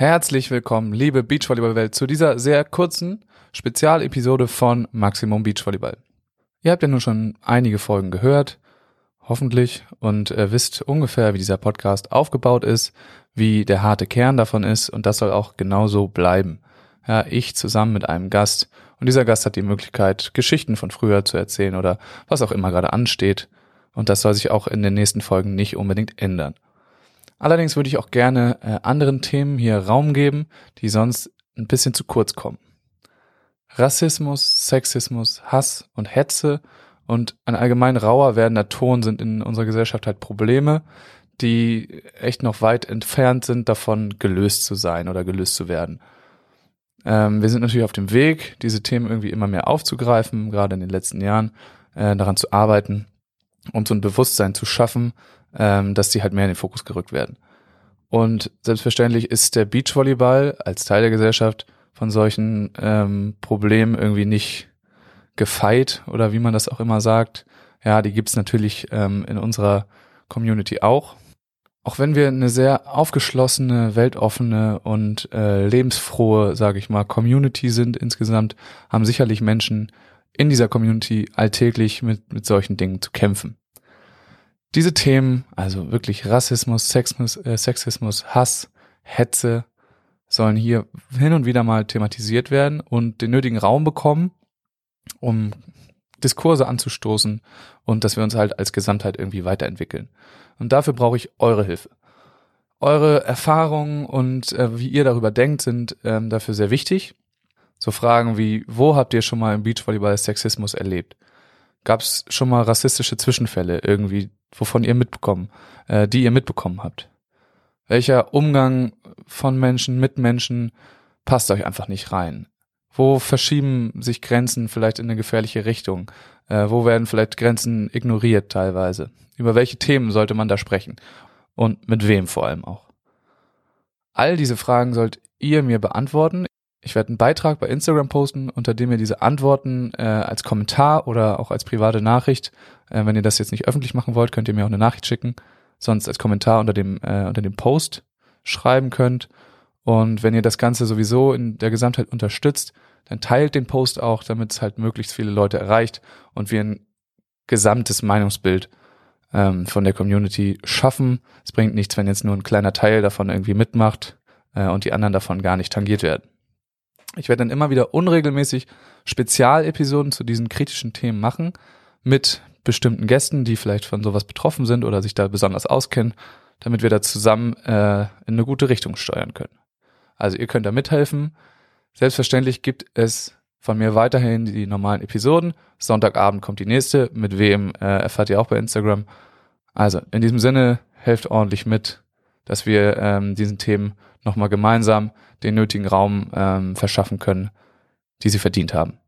Herzlich willkommen, liebe Beachvolleyball-Welt, zu dieser sehr kurzen Spezialepisode von Maximum Beachvolleyball. Ihr habt ja nun schon einige Folgen gehört, hoffentlich, und äh, wisst ungefähr, wie dieser Podcast aufgebaut ist, wie der harte Kern davon ist, und das soll auch genauso bleiben. Ja, ich zusammen mit einem Gast, und dieser Gast hat die Möglichkeit, Geschichten von früher zu erzählen oder was auch immer gerade ansteht, und das soll sich auch in den nächsten Folgen nicht unbedingt ändern. Allerdings würde ich auch gerne äh, anderen Themen hier Raum geben, die sonst ein bisschen zu kurz kommen. Rassismus, Sexismus, Hass und Hetze und ein allgemein rauer werdender Ton sind in unserer Gesellschaft halt Probleme, die echt noch weit entfernt sind davon gelöst zu sein oder gelöst zu werden. Ähm, wir sind natürlich auf dem Weg, diese Themen irgendwie immer mehr aufzugreifen, gerade in den letzten Jahren, äh, daran zu arbeiten, um so ein Bewusstsein zu schaffen, ähm, dass die halt mehr in den Fokus gerückt werden. Und selbstverständlich ist der Beachvolleyball als Teil der Gesellschaft von solchen ähm, Problemen irgendwie nicht gefeit oder wie man das auch immer sagt. Ja, die gibt's natürlich ähm, in unserer Community auch. Auch wenn wir eine sehr aufgeschlossene, weltoffene und äh, lebensfrohe, sage ich mal, Community sind insgesamt, haben sicherlich Menschen in dieser Community alltäglich mit, mit solchen Dingen zu kämpfen. Diese Themen, also wirklich Rassismus, Sexismus, äh, Sexismus, Hass, Hetze, sollen hier hin und wieder mal thematisiert werden und den nötigen Raum bekommen, um Diskurse anzustoßen und dass wir uns halt als Gesamtheit irgendwie weiterentwickeln. Und dafür brauche ich eure Hilfe. Eure Erfahrungen und äh, wie ihr darüber denkt, sind ähm, dafür sehr wichtig. So Fragen wie, wo habt ihr schon mal im Beachvolleyball Sexismus erlebt? Gab es schon mal rassistische Zwischenfälle irgendwie, wovon ihr mitbekommen, äh, die ihr mitbekommen habt? Welcher Umgang von Menschen mit Menschen passt euch einfach nicht rein? Wo verschieben sich Grenzen vielleicht in eine gefährliche Richtung? Äh, wo werden vielleicht Grenzen ignoriert teilweise? Über welche Themen sollte man da sprechen? Und mit wem vor allem auch? All diese Fragen sollt ihr mir beantworten. Ich werde einen Beitrag bei Instagram posten, unter dem ihr diese Antworten äh, als Kommentar oder auch als private Nachricht, äh, wenn ihr das jetzt nicht öffentlich machen wollt, könnt ihr mir auch eine Nachricht schicken, sonst als Kommentar unter dem, äh, unter dem Post schreiben könnt. Und wenn ihr das Ganze sowieso in der Gesamtheit unterstützt, dann teilt den Post auch, damit es halt möglichst viele Leute erreicht und wir ein gesamtes Meinungsbild ähm, von der Community schaffen. Es bringt nichts, wenn jetzt nur ein kleiner Teil davon irgendwie mitmacht äh, und die anderen davon gar nicht tangiert werden. Ich werde dann immer wieder unregelmäßig Spezialepisoden zu diesen kritischen Themen machen mit bestimmten Gästen, die vielleicht von sowas betroffen sind oder sich da besonders auskennen, damit wir da zusammen äh, in eine gute Richtung steuern können. Also ihr könnt da mithelfen. Selbstverständlich gibt es von mir weiterhin die normalen Episoden. Sonntagabend kommt die nächste. Mit wem äh, erfahrt ihr auch bei Instagram. Also in diesem Sinne helft ordentlich mit, dass wir ähm, diesen Themen nochmal gemeinsam den nötigen Raum ähm, verschaffen können, die sie verdient haben.